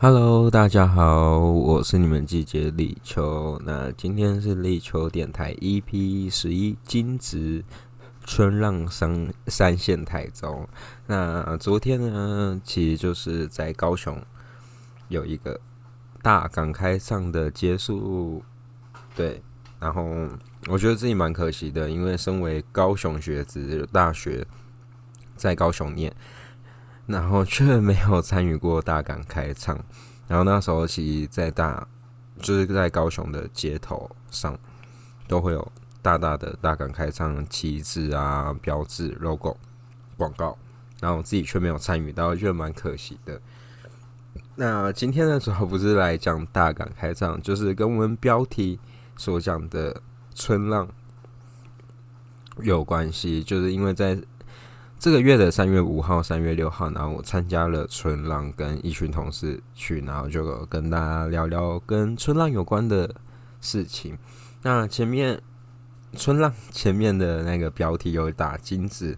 Hello，大家好，我是你们季节立秋。那今天是立秋电台 EP 十一金值春浪三三线台中。那昨天呢，其实就是在高雄有一个大港开唱的结束，对。然后我觉得自己蛮可惜的，因为身为高雄学子，大学在高雄念。然后却没有参与过大港开唱，然后那时候其实，在大就是在高雄的街头上，都会有大大的大港开唱旗帜啊、标志、logo、广告，然后我自己却没有参与到，觉得蛮可惜的。那今天的主要不是来讲大港开唱，就是跟我们标题所讲的春浪有关系，就是因为在。这个月的三月五号、三月六号，然后我参加了春浪，跟一群同事去，然后就跟大家聊聊跟春浪有关的事情。那前面春浪 前面的那个标题有打金子，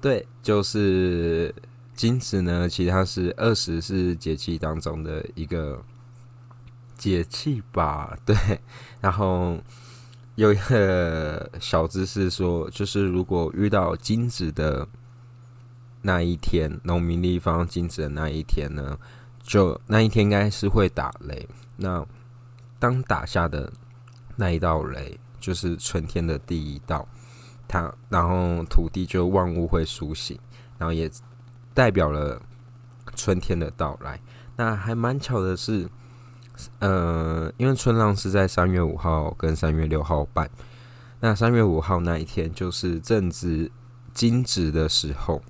对，就是金子呢，其实它是二十四节气当中的一个节气吧，对，然后。有一个小知识说，就是如果遇到金子的那一天，农民立方金子的那一天呢，就那一天应该是会打雷。那当打下的那一道雷，就是春天的第一道，它然后土地就万物会苏醒，然后也代表了春天的到来。那还蛮巧的是。呃，因为春浪是在三月五号跟三月六号办，那三月五号那一天就是正值金值的时候，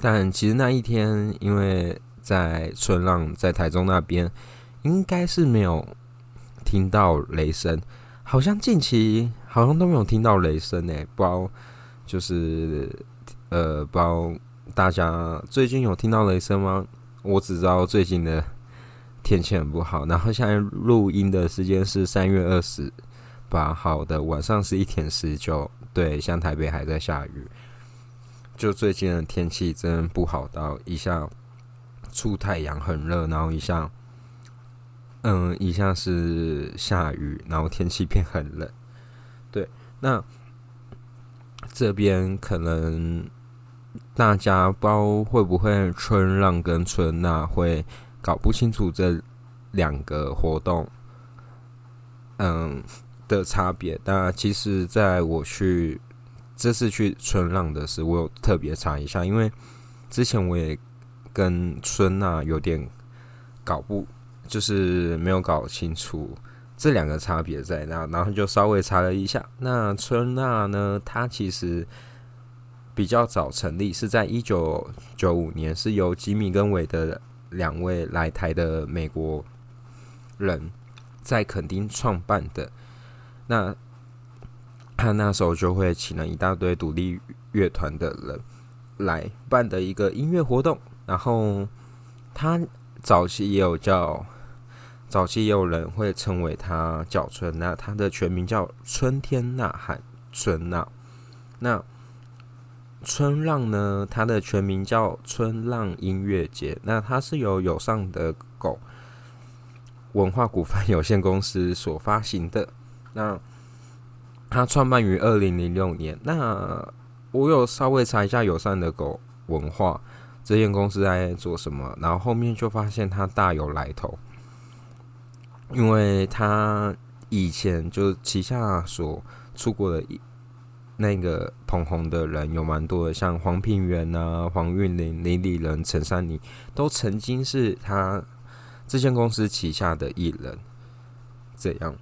但其实那一天，因为在春浪在台中那边，应该是没有听到雷声，好像近期好像都没有听到雷声诶，不知道就是呃，不知道大家最近有听到雷声吗？我只知道最近的。天气很不好，然后现在录音的时间是三月二十八号的晚上十一点十九。对，像台北还在下雨，就最近的天气真不好，到一下出太阳很热，然后一下，嗯，一下是下雨，然后天气变很冷。对，那这边可能大家不知道会不会春浪跟春娜会。搞不清楚这两个活动，嗯的差别。那其实，在我去这次去春浪的时候，我有特别查一下，因为之前我也跟春娜有点搞不，就是没有搞清楚这两个差别在哪，然后就稍微查了一下。那春娜呢，它其实比较早成立，是在一九九五年，是由吉米跟韦德的。两位来台的美国人，在垦丁创办的，那 他那时候就会请了一大堆独立乐团的人来办的一个音乐活动。然后他早期也有叫，早期也有人会称为他叫春，那他的全名叫春天呐喊春呐，那。春浪呢，它的全名叫春浪音乐节。那它是由友善的狗文化股份有限公司所发行的。那它创办于二零零六年。那我有稍微查一下友善的狗文化这间公司在做什么，然后后面就发现它大有来头，因为它以前就旗下所出过的一。那个捧红的人有蛮多的，像黄品源啊、黄韵玲、李李仁、陈珊妮，都曾经是他这间公司旗下的艺人。这样，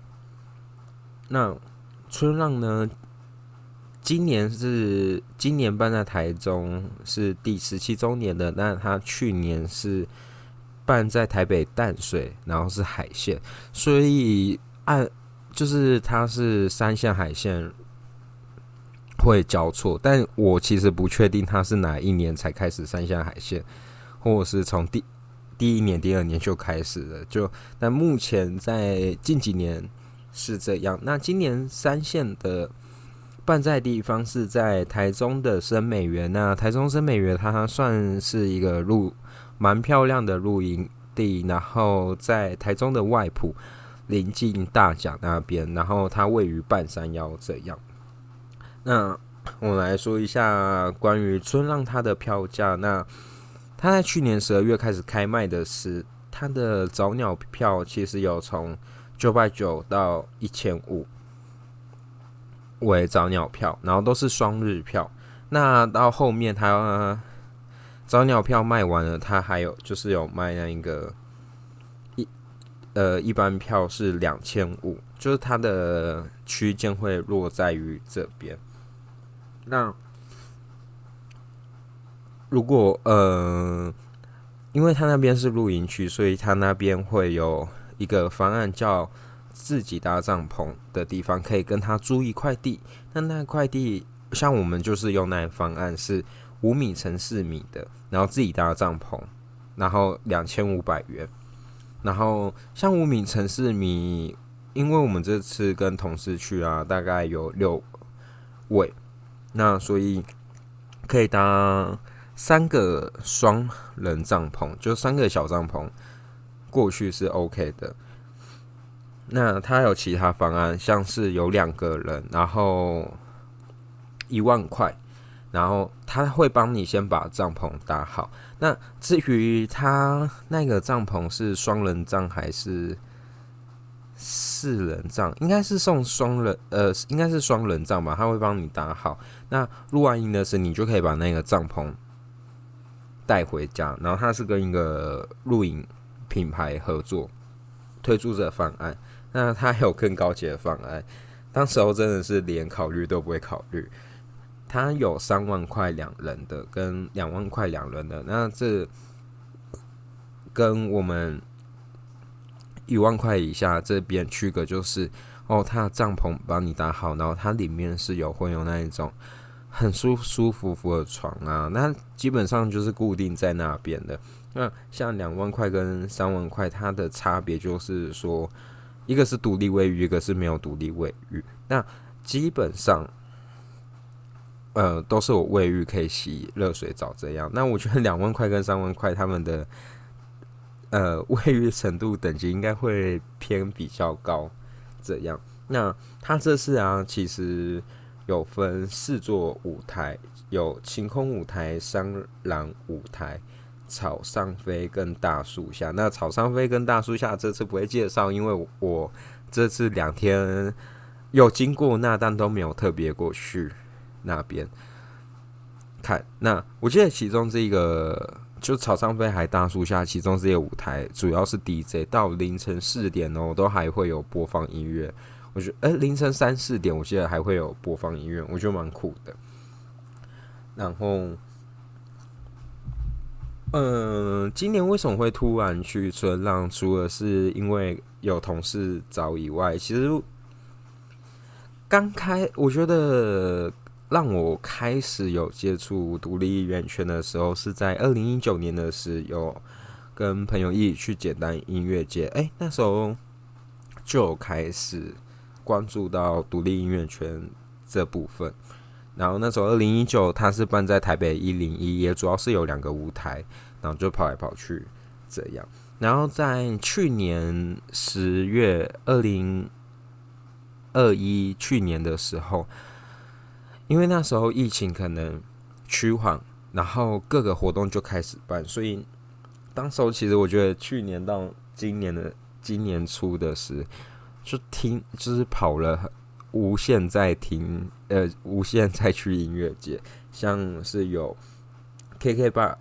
那春浪呢？今年是今年办在台中是第十七周年的，那他去年是办在台北淡水，然后是海线，所以按就是它是三线海线。会交错，但我其实不确定它是哪一年才开始三线海线，或者是从第第一年、第二年就开始了。就但目前在近几年是这样。那今年三线的办在地方是在台中的深美园。那台中深美园它算是一个露蛮漂亮的露营地，然后在台中的外埔临近大甲那边，然后它位于半山腰这样。那我来说一下关于春浪它的票价。那它在去年十二月开始开卖的是它的早鸟票，其实有从九百九到一千五为早鸟票，然后都是双日票。那到后面它早鸟票卖完了，它还有就是有卖那一个一呃一般票是两千五，就是它的区间会落在于这边。那如果呃，因为他那边是露营区，所以他那边会有一个方案叫自己搭帐篷的地方，可以跟他租一块地。那那块地，像我们就是用那方案是五米乘四米的，然后自己搭帐篷，然后两千五百元。然后像五米乘四米，因为我们这次跟同事去啊，大概有六位。那所以可以搭三个双人帐篷，就三个小帐篷过去是 OK 的。那他有其他方案，像是有两个人，然后一万块，然后他会帮你先把帐篷搭好。那至于他那个帐篷是双人帐还是？四人帐应该是送双人，呃，应该是双人帐吧，他会帮你搭好。那录完音的时候，你就可以把那个帐篷带回家。然后它是跟一个露营品牌合作推出这个方案。那它还有更高级的方案，当时候真的是连考虑都不会考虑。它有三万块两人的，跟两万块两人的。那这跟我们。一万块以下这边区隔就是哦，它的帐篷帮你搭好，然后它里面是有会有那一种很舒舒服服的床啊，那基本上就是固定在那边的。那像两万块跟三万块，它的差别就是说，一个是独立卫浴，一个是没有独立卫浴。那基本上，呃，都是有卫浴可以洗热水澡这样。那我觉得两万块跟三万块，他们的。呃，卫浴程度等级应该会偏比较高，这样。那它这次啊，其实有分四座舞台，有晴空舞台、山狼舞台、草上飞跟大树下。那草上飞跟大树下这次不会介绍，因为我这次两天有经过那，但都没有特别过去那边看。那我记得其中这个。就草上飞还大树下，其中这些舞台主要是 DJ，到凌晨四点哦，都还会有播放音乐。我觉得，哎，凌晨三四点，我记得还会有播放音乐，我觉得蛮酷的。然后，嗯，今年为什么会突然去春浪？除了是因为有同事找以外，其实刚开，我觉得。让我开始有接触独立音乐圈的时候，是在二零一九年的时候，跟朋友一起去简单音乐节。哎，那时候就开始关注到独立音乐圈这部分。然后那时候二零一九，它是办在台北一零一，也主要是有两个舞台，然后就跑来跑去这样。然后在去年十月二零二一去年的时候。因为那时候疫情可能趋缓，然后各个活动就开始办，所以当时候其实我觉得去年到今年的今年初的时，就听就是跑了无限在听，呃，无限在去音乐节，像是有 KK 吧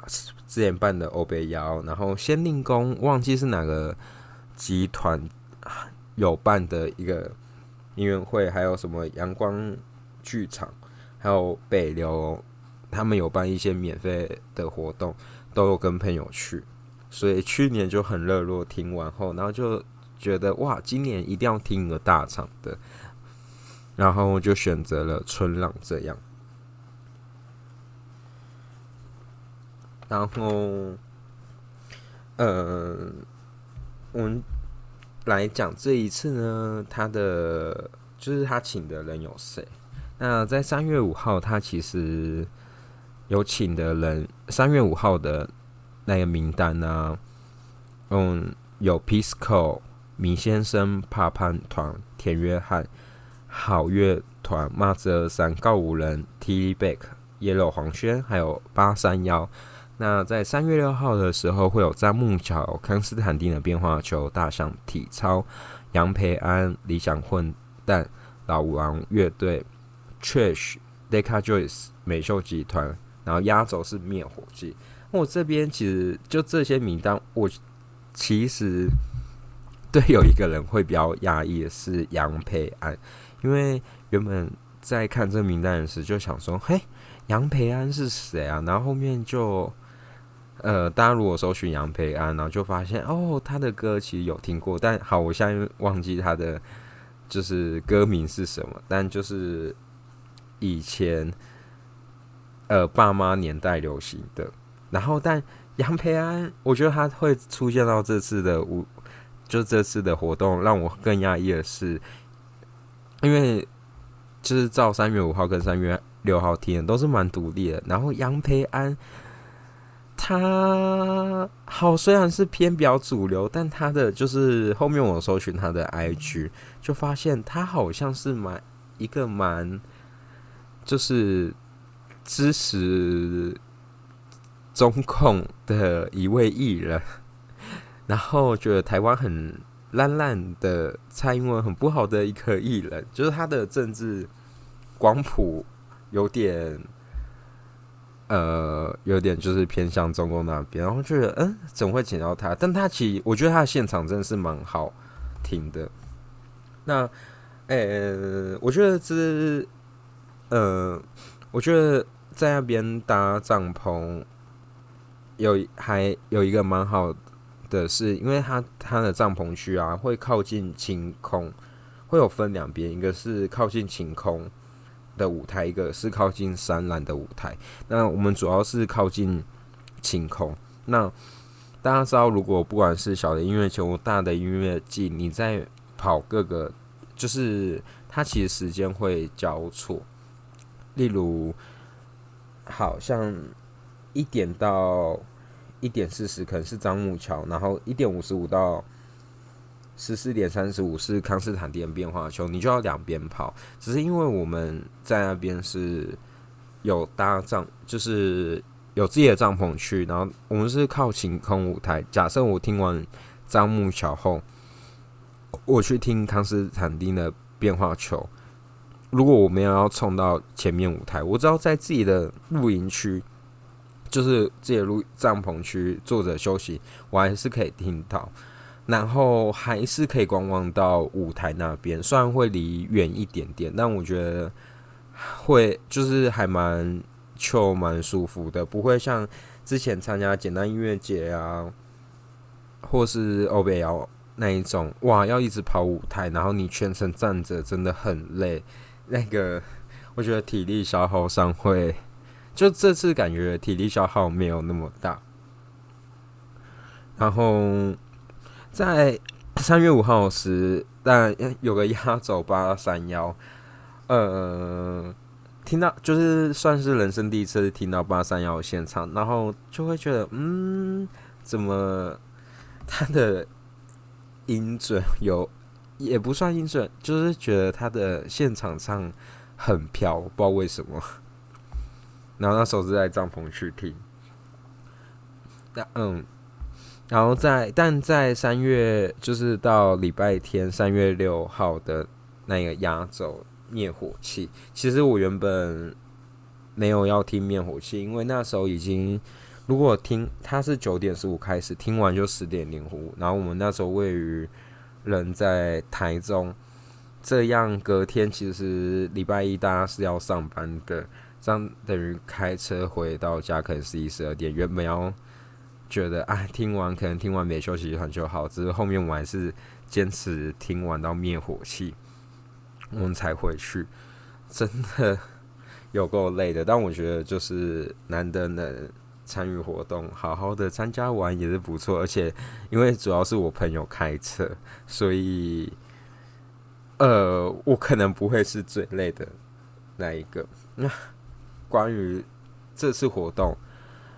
之前办的欧贝幺，然后先令宫忘记是哪个集团有办的一个音乐会，还有什么阳光剧场。还有北流，他们有办一些免费的活动，都有跟朋友去，所以去年就很热络。听完后，然后就觉得哇，今年一定要听一个大场的，然后就选择了春浪这样。然后，呃，我们来讲这一次呢，他的就是他请的人有谁？那在三月五号，他其实有请的人，三月五号的那个名单呢，嗯，有 Pisco、米先生、帕潘团、田约翰、好乐团、马泽尔山、告五人、T Back、Yellow 黄轩，还有八三幺。那在三月六号的时候，会有张木桥、康斯坦丁的变化球、大象体操、杨培安、理想混蛋、老王乐队、Trish、Deca Joyce、美秀集团，然后压轴是灭火器。我这边其实就这些名单，我其实 对有一个人会比较压抑的是杨培安，因为原本在看这名单时就想说，嘿，杨培安是谁啊？然后后面就呃，大家如果搜寻杨培安，然后就发现哦，他的歌其实有听过，但好，我现在忘记他的就是歌名是什么，但就是以前呃爸妈年代流行的。然后，但杨培安，我觉得他会出现到这次的五，就这次的活动，让我更讶异的是，因为就是照三月五号跟三月六号听都是蛮独立的。然后杨培安，他好虽然是偏比较主流，但他的就是后面我搜寻他的 IG，就发现他好像是蛮一个蛮就是支持。中控的一位艺人，然后觉得台湾很烂烂的，蔡英文很不好的一个艺人，就是他的政治光谱有点，呃，有点就是偏向中共那边，然后觉得嗯，怎么会请到他？但他其实我觉得他的现场真的是蛮好听的。那，呃，我觉得这，呃，我觉得在那边搭帐篷。有还有一个蛮好的是，因为它它的帐篷区啊会靠近晴空，会有分两边，一个是靠近晴空的舞台，一个是靠近山岚的舞台。那我们主要是靠近晴空。那大家知道，如果不管是小的音乐球、大的音乐季，你在跑各个，就是它其实时间会交错。例如，好像一点到。一点四十可能是樟木桥，然后一点五十五到十四点三十五是康斯坦丁变化球，你就要两边跑。只是因为我们在那边是有搭帐，就是有自己的帐篷区，然后我们是靠晴空舞台。假设我听完樟木桥后，我去听康斯坦丁的变化球。如果我们要冲到前面舞台，我知道在自己的露营区。就是自己录帐篷区坐着休息，我还是可以听到，然后还是可以观望到舞台那边，虽然会离远一点点，但我觉得会就是还蛮 chill 蛮舒服的，不会像之前参加简单音乐节啊，或是欧贝瑶那一种，哇，要一直跑舞台，然后你全程站着，真的很累，那个我觉得体力消耗上会。就这次感觉体力消耗没有那么大，然后在 三月五号时，但有个压轴八三幺，呃，听到就是算是人生第一次听到八三幺现场，然后就会觉得，嗯，怎么他的音准有也不算音准，就是觉得他的现场唱很飘，不知道为什么。然后那时候是在帐篷去听，那嗯，然后在但在三月就是到礼拜天三月六号的那个压轴灭火器，其实我原本没有要听灭火器，因为那时候已经如果听它是九点十五开始，听完就十点零五，然后我们那时候位于人在台中，这样隔天其实礼拜一大家是要上班的。这样等于开车回到家可能十一十二点，原本要觉得哎听完可能听完没休息很就好，只是后面我还是坚持听完到灭火器，我们才回去，真的有够累的。但我觉得就是难得能参与活动，好好的参加完也是不错。而且因为主要是我朋友开车，所以呃我可能不会是最累的那一个。关于这次活动，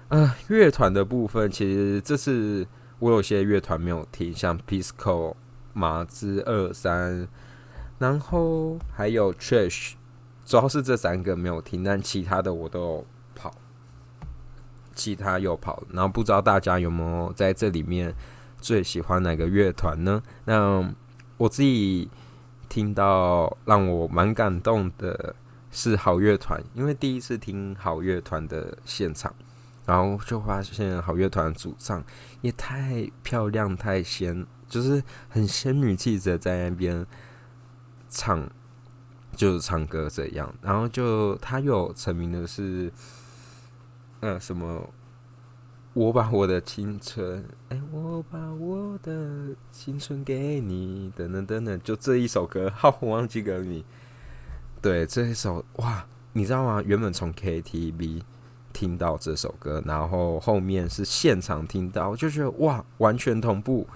呃，乐团的部分，其实这次我有些乐团没有听，像 Pisco、马之二三，然后还有 Trash，主要是这三个没有听，但其他的我都有跑，其他有跑，然后不知道大家有没有在这里面最喜欢哪个乐团呢？那我自己听到让我蛮感动的是好乐团，因为第一次听好乐团的现场。然后就发现好乐团主唱也太漂亮、太仙，就是很仙女气质在那边唱，就是唱歌这样。然后就他又成名的是，呃，什么？我把我的青春，哎，我把我的青春给你，等等等等，就这一首歌，好，我忘记歌名。对，这一首哇，你知道吗？原本从 KTV。听到这首歌，然后后面是现场听到，就觉得哇，完全同步，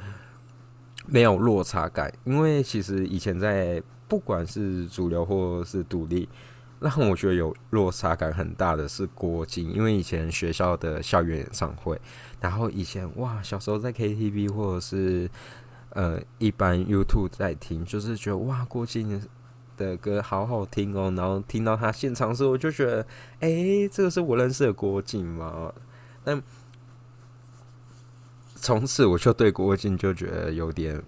没有落差感。因为其实以前在不管是主流或是独立，让我觉得有落差感很大的是郭靖，因为以前学校的校园演唱会，然后以前哇，小时候在 KTV 或者是呃一般 YouTube 在听，就是觉得哇，郭靖。的歌好好听哦，然后听到他现场时候，我就觉得，哎，这个是我认识的郭靖吗？但从此我就对郭靖就觉得有点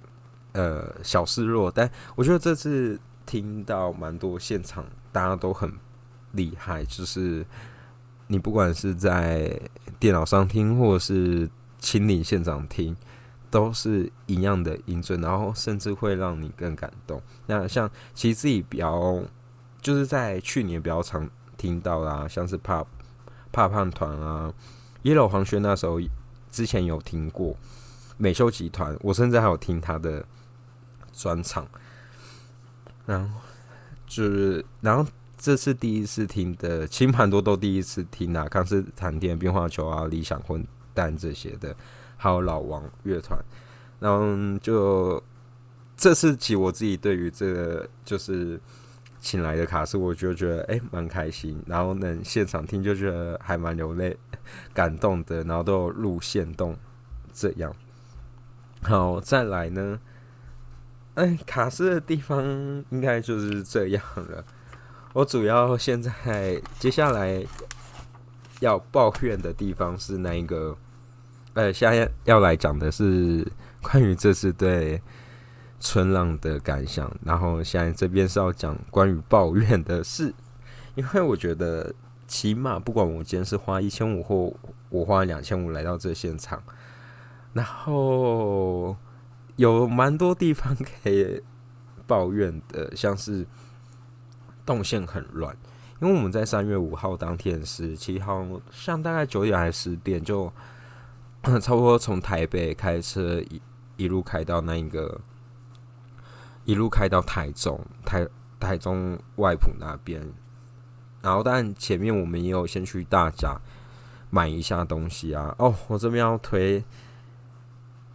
呃小失落。但我觉得这次听到蛮多现场，大家都很厉害，就是你不管是在电脑上听，或是亲临现场听。都是一样的音准，然后甚至会让你更感动。那像其实自己比较，就是在去年比较常听到啦，像是怕怕胖团啊，Yellow 黄轩那时候之前有听过美秀集团，我甚至还有听他的专场。然后就是，然后这次第一次听的，其实蛮多都第一次听啊，康斯坦丁变化球啊，理想混蛋这些的。还有老王乐团，然后就这次起我自己对于这个就是请来的卡斯，我就觉得哎蛮开心，然后能现场听就觉得还蛮流泪、感动的，然后都有录线动这样。好，再来呢，哎，卡斯的地方应该就是这样了。我主要现在接下来要抱怨的地方是那一个。呃，现在要来讲的是关于这次对春浪的感想，然后现在这边是要讲关于抱怨的事，因为我觉得起码不管我今天是花一千五或我花两千五来到这现场，然后有蛮多地方可以抱怨的，像是动线很乱，因为我们在三月五号当天十七号，像大概九点还是十点就。差不多从台北开车一一路开到那一个，一路开到台中台台中外埔那边，然后但前面我们也有先去大甲买一下东西啊。哦，我这边要推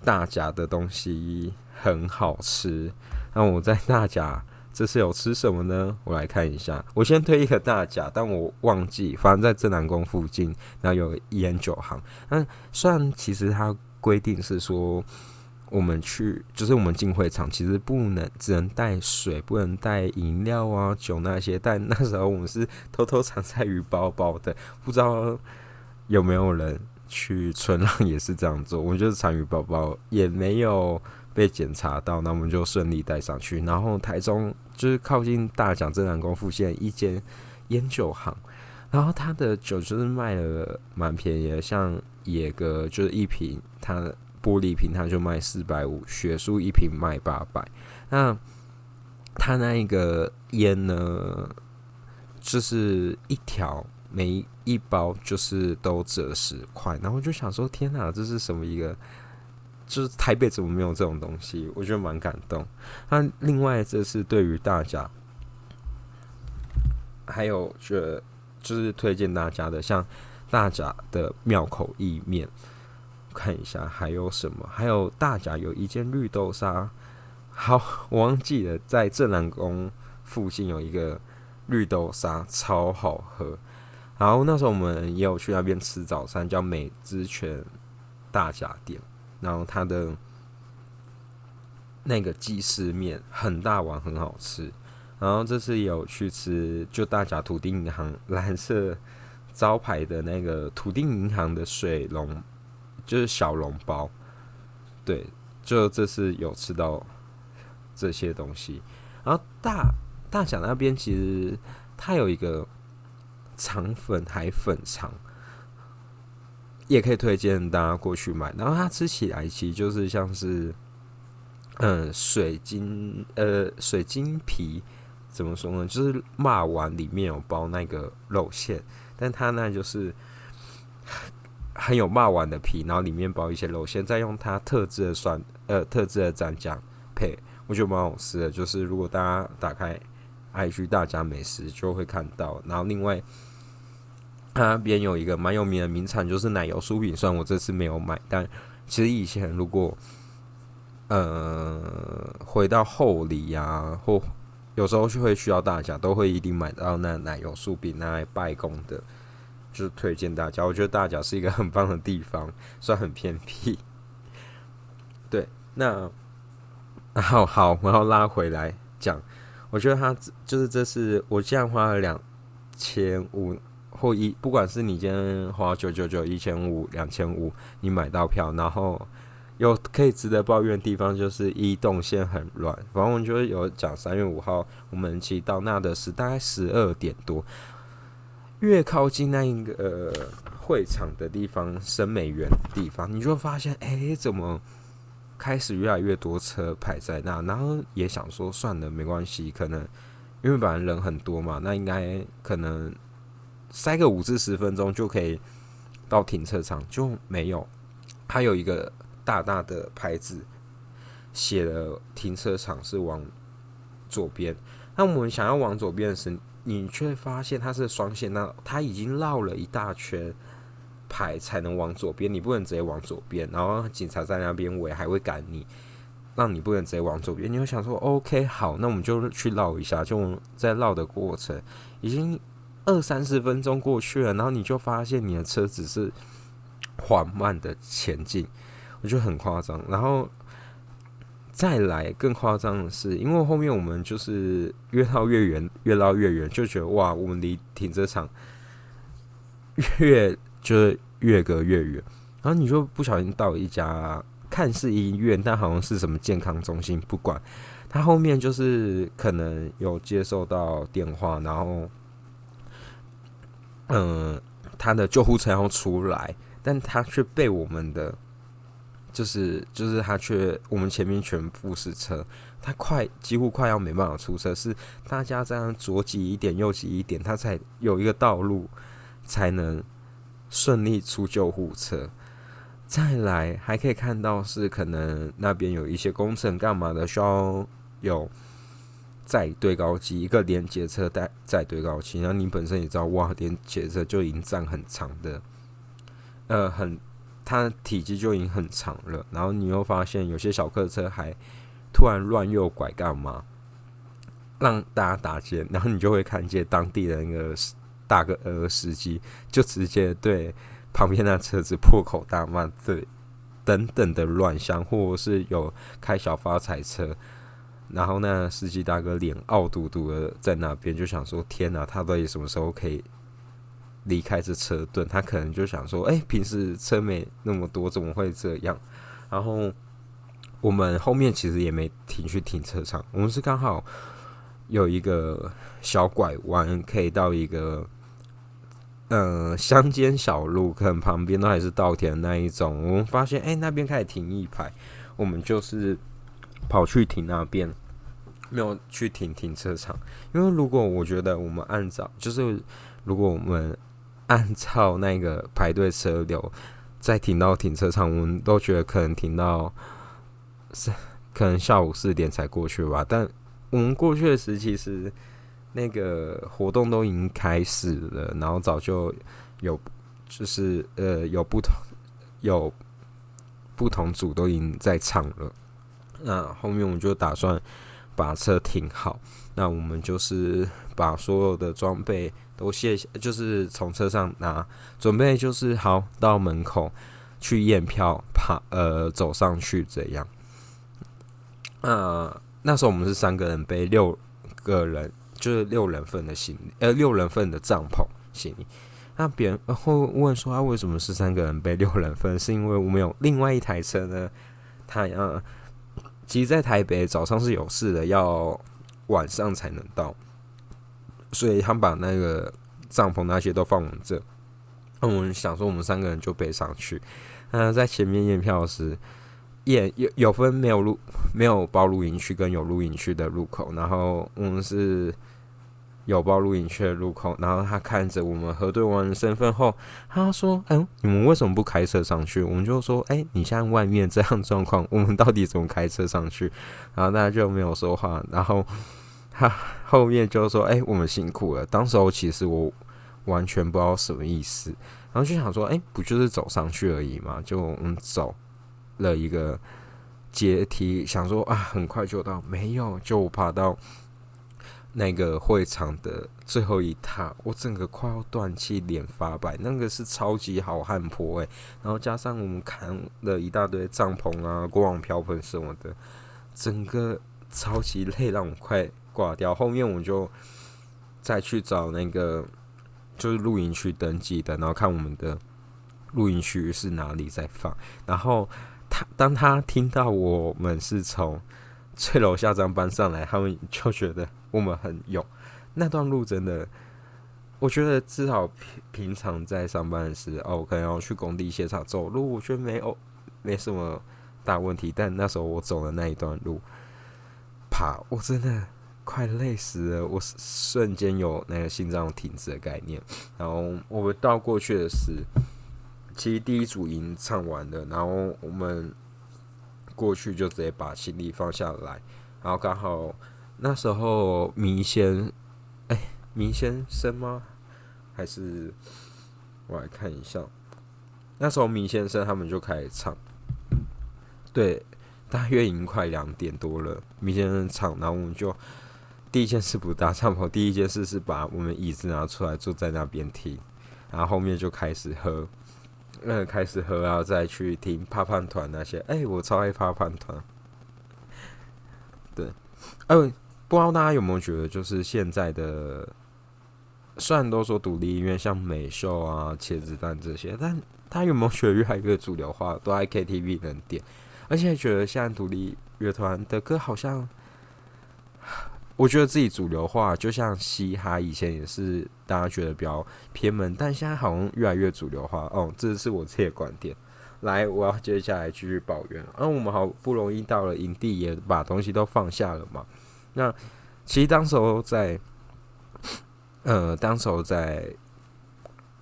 大甲的东西很好吃，那我在大甲。这次有吃什么呢？我来看一下。我先推一个大甲，但我忘记，反正在正南宫附近，然后有一烟酒行。那虽然其实它规定是说，我们去就是我们进会场，其实不能只能带水，不能带饮料啊酒那些。但那时候我们是偷偷藏在鱼包包的，不知道有没有人去春浪也是这样做。我们就是藏鱼包包，也没有。被检查到，那我们就顺利带上去。然后台中就是靠近大奖正南宫附近一间烟酒行，然后他的酒就是卖了蛮便宜的，像野格就是一瓶，它玻璃瓶它就卖四百五，雪树一瓶卖八百。那他那一个烟呢，就是一条每一包就是都折十块，然后就想说，天哪，这是什么一个？就是台北怎么没有这种东西？我觉得蛮感动。那另外，这是对于大家，还有觉得就是推荐大家的，像大甲的庙口意面，看一下还有什么？还有大甲有一间绿豆沙，好，我忘记了，在正南宫附近有一个绿豆沙，超好喝。然后那时候我们也有去那边吃早餐，叫美之泉大甲店。然后它的那个鸡丝面很大碗，很好吃。然后这次有去吃，就大甲土地银行蓝色招牌的那个土地银行的水龙，就是小笼包。对，就这次有吃到这些东西。然后大大甲那边其实它有一个肠粉海粉肠，也可以推荐大家过去买。然后它吃起来其实就是像是，嗯，水晶呃水晶皮。怎么说呢？就是骂丸里面有包那个肉馅，但它那就是很有骂丸的皮，然后里面包一些肉馅，再用它特制的酸呃特制的蘸酱配，我觉得蛮好吃的。就是如果大家打开 IG 大家美食就会看到。然后另外那边有一个蛮有名的名产，就是奶油酥饼。虽然我这次没有买，但其实以前如果呃回到后里呀或有时候就会需要大家都会一定买到那奶油酥饼拿来拜公的，就是推荐大家。我觉得大甲是一个很棒的地方，虽然很偏僻。对，那好好，我要拉回来讲。我觉得他就是这次我竟然花了两千五或一，不管是你今天花九九九、一千五、两千五，你买到票，然后。有可以值得抱怨的地方，就是一动线很乱。反正我们就有讲，三月五号我们骑到那的是大概十二点多，越靠近那一个会场的地方，深美园的地方，你就发现，哎，怎么开始越来越多车排在那？然后也想说，算了，没关系，可能因为本来人很多嘛，那应该可能塞个五至十分钟就可以到停车场，就没有，它有一个。大大的牌子写了停车场是往左边，那我们想要往左边时，你却发现它是双线，那它已经绕了一大圈牌才能往左边，你不能直接往左边，然后警察在那边围还会赶你，让你不能直接往左边。你会想说，OK，好，那我们就去绕一下，就在绕的过程已经二三十分钟过去了，然后你就发现你的车子是缓慢的前进。我觉得很夸张，然后再来更夸张的是，因为后面我们就是越绕越远，越绕越远，就觉得哇，我们离停车场越就是越隔越远，然后你就不小心到一家看似医院，但好像是什么健康中心，不管他后面就是可能有接受到电话，然后嗯，他的救护车要出来，但他却被我们的。就是就是他却我们前面全部是车，他快几乎快要没办法出车，是大家这样左挤一点右挤一点，他才有一个道路才能顺利出救护车。再来还可以看到是可能那边有一些工程干嘛的，需要有载对高机一个连接车带载对高机，然后你本身也知道哇，连接车就已经占很长的，呃很。它体积就已经很长了，然后你又发现有些小客车还突然乱右拐干嘛，让大家打劫，然后你就会看见当地的那个大哥呃司机就直接对旁边那车子破口大骂，对等等的乱象，或是有开小发财车，然后呢司机大哥脸傲嘟嘟的在那边就想说：天哪，他到底什么时候可以？离开这车盾，他可能就想说：“哎，平时车没那么多，怎么会这样？”然后我们后面其实也没停去停车场，我们是刚好有一个小拐弯，可以到一个呃乡间小路，可能旁边都还是稻田那一种。我们发现，哎，那边开始停一排，我们就是跑去停那边，没有去停停车场，因为如果我觉得我们按照就是如果我们按照那个排队车流，再停到停车场，我们都觉得可能停到是可能下午四点才过去吧。但我们过去的时，其实那个活动都已经开始了，然后早就有就是呃有不同有不同组都已经在唱了。那后面我们就打算把车停好，那我们就是把所有的装备。都卸下，就是从车上拿，准备就是好到门口去验票，爬呃走上去这样。呃，那时候我们是三个人背六个人，就是六人份的行李，呃，六人份的帐篷行李。那别人会问说，他为什么是三个人背六人份？是因为我们有另外一台车呢？他呃，其实，在台北早上是有事的，要晚上才能到，所以他把那个帐篷那些都放我们这。那我们想说，我们三个人就背上去。那在前面验票时。验有有分没有录没有包录营区跟有录营区的入口，然后我们是有包录影区的路口，然后他看着我们核对完身份后，他说：“哎，你们为什么不开车上去？”我们就说：“哎，你现在外面这样状况，我们到底怎么开车上去？”然后大家就没有说话，然后他后面就说：“哎，我们辛苦了。”当时候其实我完全不知道什么意思，然后就想说：“哎，不就是走上去而已嘛？就我们走。”了一个阶梯，想说啊，很快就到，没有，就爬到那个会场的最后一踏，我整个快要断气，脸发白，那个是超级好汉坡诶，然后加上我们扛了一大堆帐篷啊、过往瓢盆什么的，整个超级累，让我快挂掉。后面我就再去找那个就是露营区登记的，然后看我们的露营区是哪里在放，然后。他当他听到我们是从翠楼下张搬上来，他们就觉得我们很勇。那段路真的，我觉得至少平平常在上班时，哦，可能要去工地现场走路，我觉得没有没什么大问题。但那时候我走的那一段路，爬，我真的快累死了，我瞬间有那个心脏停止的概念。然后我们到过去的是。其实第一组已经唱完了，然后我们过去就直接把行李放下来，然后刚好那时候迷先，哎，迷先生吗？还是我来看一下，那时候迷先生他们就开始唱，对，大约已经快两点多了，迷先生唱，然后我们就第一件事不搭帐篷，第一件事是把我们椅子拿出来坐在那边听，然后后面就开始喝。那开始喝，然后再去听怕胖团那些。哎，我超爱怕胖团。对，哎，不知道大家有没有觉得，就是现在的，虽然都说独立音乐像美秀啊、茄子蛋这些，但他有没有觉得越来越主流化，都在 KTV 能点，而且觉得现在独立乐团的歌好像。我觉得自己主流化，就像嘻哈以前也是大家觉得比较偏门，但现在好像越来越主流化。哦，这是我自己的观点。来，我要接下来继续抱怨。啊，我们好不容易到了营地，也把东西都放下了嘛。那其实当时候在，呃，当时候在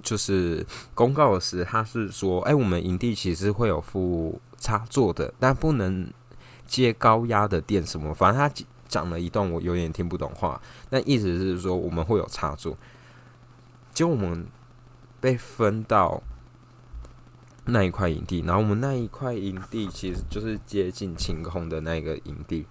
就是公告时，他是说，哎，我们营地其实会有附插座的，但不能接高压的电什么，反正他。讲了一段我有点听不懂话，但意思是说我们会有插座，就我们被分到那一块营地，然后我们那一块营地其实就是接近晴空的那个营地，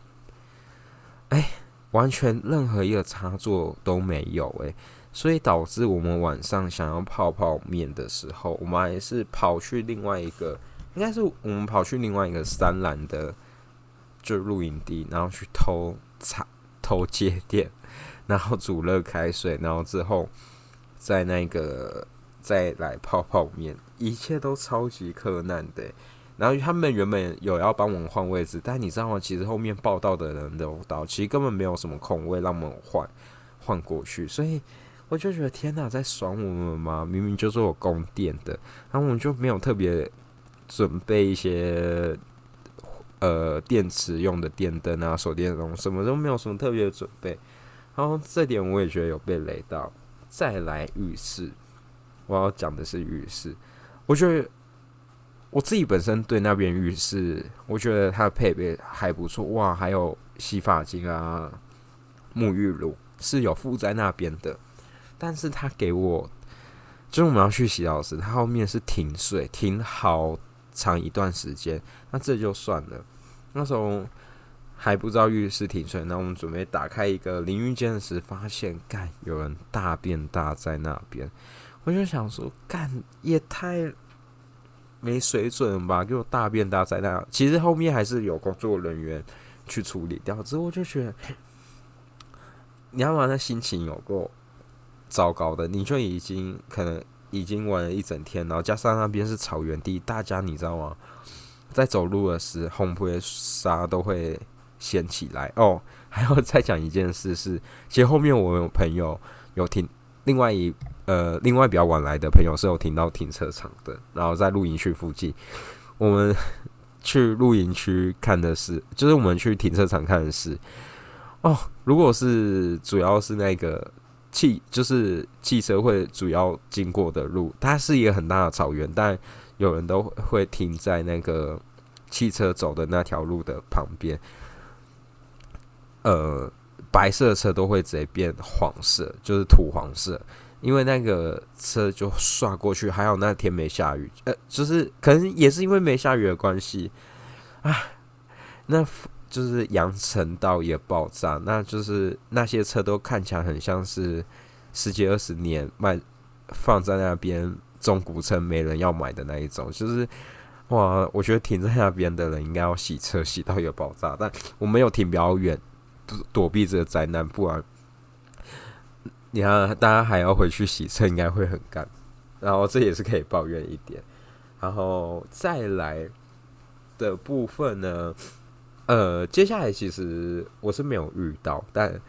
哎，完全任何一个插座都没有哎，所以导致我们晚上想要泡泡面的时候，我们还是跑去另外一个，应该是我们跑去另外一个三蓝的就露营地，然后去偷。插偷接电，然后煮热开水，然后之后在那个再来泡泡面，一切都超级困难的。然后他们原本有要帮我们换位置，但你知道吗？其实后面报道的人都到，其实根本没有什么空位让我们换换过去。所以我就觉得天哪，在爽我们吗？明明就是我供电的，然后我们就没有特别准备一些。呃，电池用的电灯啊，手电筒什么都没有什么特别的准备，然后这点我也觉得有被雷到。再来浴室，我要讲的是浴室，我觉得我自己本身对那边浴室，我觉得它的配备还不错哇，还有洗发精啊、沐浴露是有附在那边的，但是他给我，就是我们要去洗澡时，他后面是停水，停好。长一段时间，那这就算了。那时候还不知道浴室停水，那我们准备打开一个淋浴间时，发现干有人大便大在那边。我就想说，干也太没水准吧，给我大便大灾难。其实后面还是有工作人员去处理掉，之后就觉得，你要嘛那心情有够糟糕的，你就已经可能已经玩了一整天，然后加上那边是草原地，大家你知道吗？在走路的时候，红灰沙都会掀起来哦。还要再讲一件事是，其实后面我有朋友有听，另外一呃，另外比较晚来的朋友是有停到停车场的，然后在露营区附近，我们去露营区看的是，就是我们去停车场看的是，哦，如果是主要是那个汽，就是汽车会主要经过的路，它是一个很大的草原，但有人都会停在那个汽车走的那条路的旁边。呃，白色的车都会直接变黄色，就是土黄色，因为那个车就刷过去。还有那天没下雨，呃，就是可能也是因为没下雨的关系，唉，那就是阳城道也爆炸，那就是那些车都看起来很像是十几二十年卖放在那边中古车没人要买的那一种，就是哇，我觉得停在那边的人应该要洗车洗到有爆炸，但我没有停比较远。躲避这个灾难，不然你看大家还要回去洗车，应该会很干。然后这也是可以抱怨一点。然后再来的部分呢，呃，接下来其实我是没有遇到，但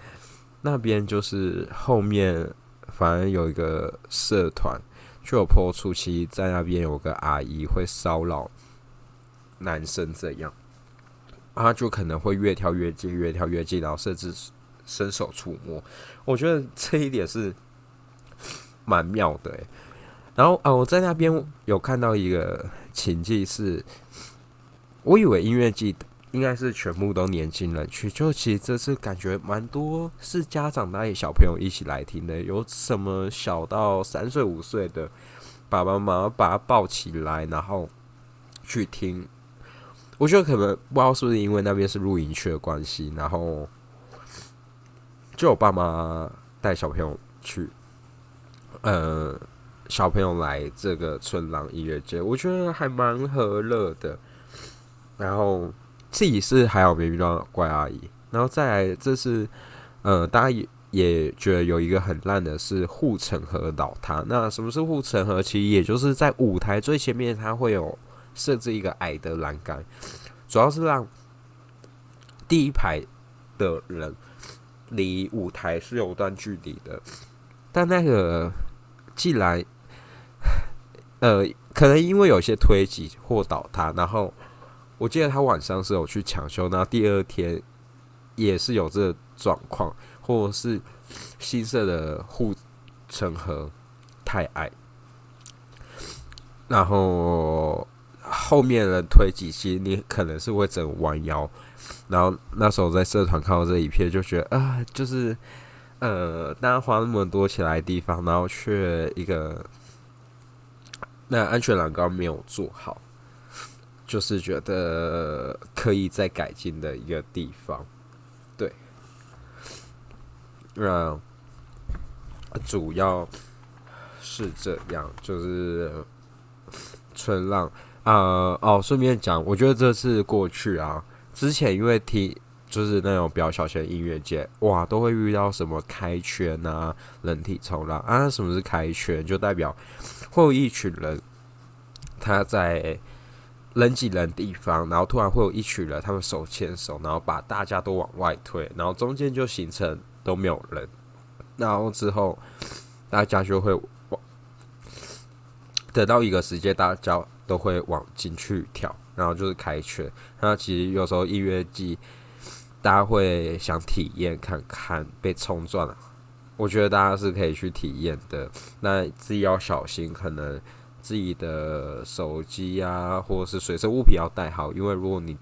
那边就是后面反正有一个社团就有破出，其在那边有个阿姨会骚扰男生这样。他就可能会越跳越近，越跳越近，然后甚至伸手触摸。我觉得这一点是蛮妙的。然后啊，我在那边有看到一个情境，是我以为音乐季应该是全部都年轻人去，就其实这次感觉蛮多是家长带小朋友一起来听的，有什么小到三岁五岁的爸爸妈妈把他抱起来，然后去听。我觉得可能不知道是不是因为那边是露营区的关系，然后就我爸妈带小朋友去，呃，小朋友来这个春朗音乐节，我觉得还蛮和乐的。然后自己是还好没遇到怪阿姨，然后再来这是呃，大家也也觉得有一个很烂的是护城河倒塌。那什么是护城河？其实也就是在舞台最前面，它会有。设置一个矮的栏杆，主要是让第一排的人离舞台是有段距离的。但那个既然呃，可能因为有些推挤或倒塌，然后我记得他晚上是有去抢修，然后第二天也是有这状况，或者是新设的护城河太矮，然后。后面人推几期，你可能是会整弯腰，然后那时候在社团看到这一片，就觉得啊，就是呃，大家花那么多钱来地方，然后却一个那安全栏杆没有做好，就是觉得可以再改进的一个地方。对，那主要是这样，就是春浪。呃哦，顺便讲，我觉得这次过去啊，之前因为听就是那种比较小型音乐节，哇，都会遇到什么开圈啊、人体冲浪啊。什么是开圈？就代表会有一群人他在人挤人地方，然后突然会有一群人，他们手牵手，然后把大家都往外推，然后中间就形成都没有人，然后之后大家就会往得到一个时间，大家。都会往进去跳，然后就是开圈。那其实有时候音乐季，大家会想体验看看被冲撞，我觉得大家是可以去体验的。那自己要小心，可能自己的手机啊，或者是随身物品要带好，因为如果你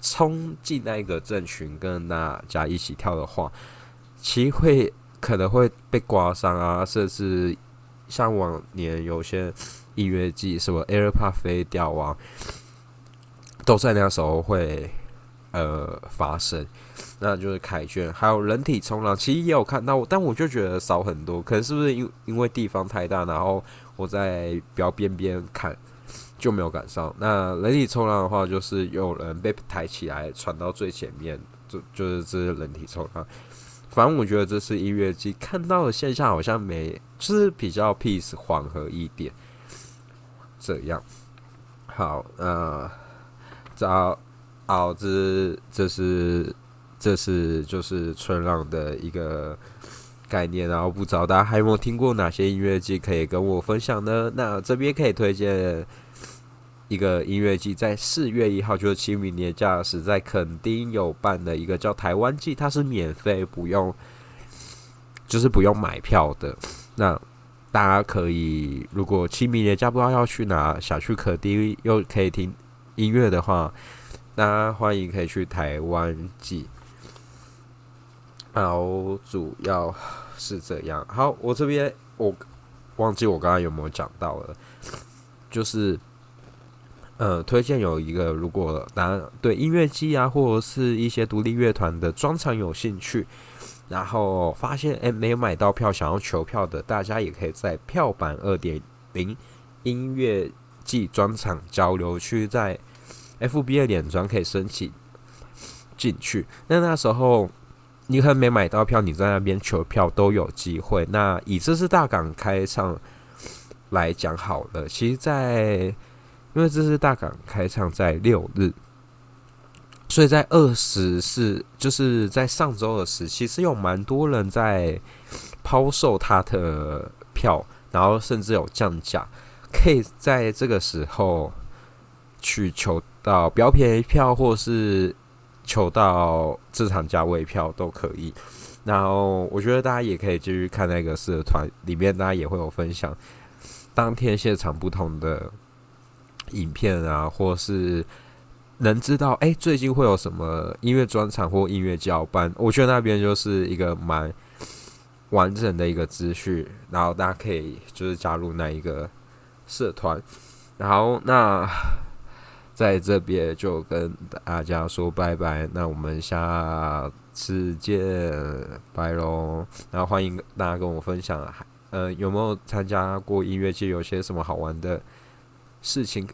冲进那个阵群跟大家一起跳的话，其实会可能会被刮伤啊，甚至像往年有些。音乐季什么 AirPod 飞掉啊，都在那时候会呃发生，那就是凯旋，还有人体冲浪，其实也有看到，但我就觉得少很多，可能是不是因因为地方太大，然后我在比较边边看，就没有赶上。那人体冲浪的话，就是有人被抬起来传到最前面，就就是这是人体冲浪。反正我觉得这是音乐季看到的现象，好像没，就是比较 peace 缓和一点。这样，好，呃，早，好，这这是这是就是春浪的一个概念，然后不知道大家还有没有听过哪些音乐季可以跟我分享呢？那这边可以推荐。一个音乐季在四月一号，就是清明年假时，在垦丁有办的一个叫台湾季，它是免费，不用，就是不用买票的。那大家可以，如果清明节假不知道要去哪，想去垦丁又可以听音乐的话，大家欢迎可以去台湾季。好，主要是这样。好，我这边我忘记我刚刚有没有讲到了，就是。呃，推荐有一个，如果大家对音乐季啊，或者是一些独立乐团的专场有兴趣，然后发现哎没有买到票，想要求票的，大家也可以在票版二点零音乐季专场交流区，在 FB 的脸专可以申请进去。那那时候你可能没买到票，你在那边求票都有机会。那以这次大港开唱来讲好了，其实，在因为这次大港开唱在六日，所以在二十四，就是在上周的时，其实有蛮多人在抛售他的票，然后甚至有降价，可以在这个时候去求到比较便宜票，或是求到市场价位票都可以。然后我觉得大家也可以继续看那个社团里面，大家也会有分享当天现场不同的。影片啊，或是能知道哎，最近会有什么音乐专场或音乐教班？我觉得那边就是一个蛮完整的一个资讯，然后大家可以就是加入那一个社团。然后那在这边就跟大家说拜拜，那我们下次见，拜喽！然后欢迎大家跟我分享，呃，有没有参加过音乐界？有些什么好玩的？事情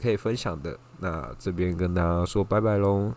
可以分享的，那这边跟大家说拜拜喽。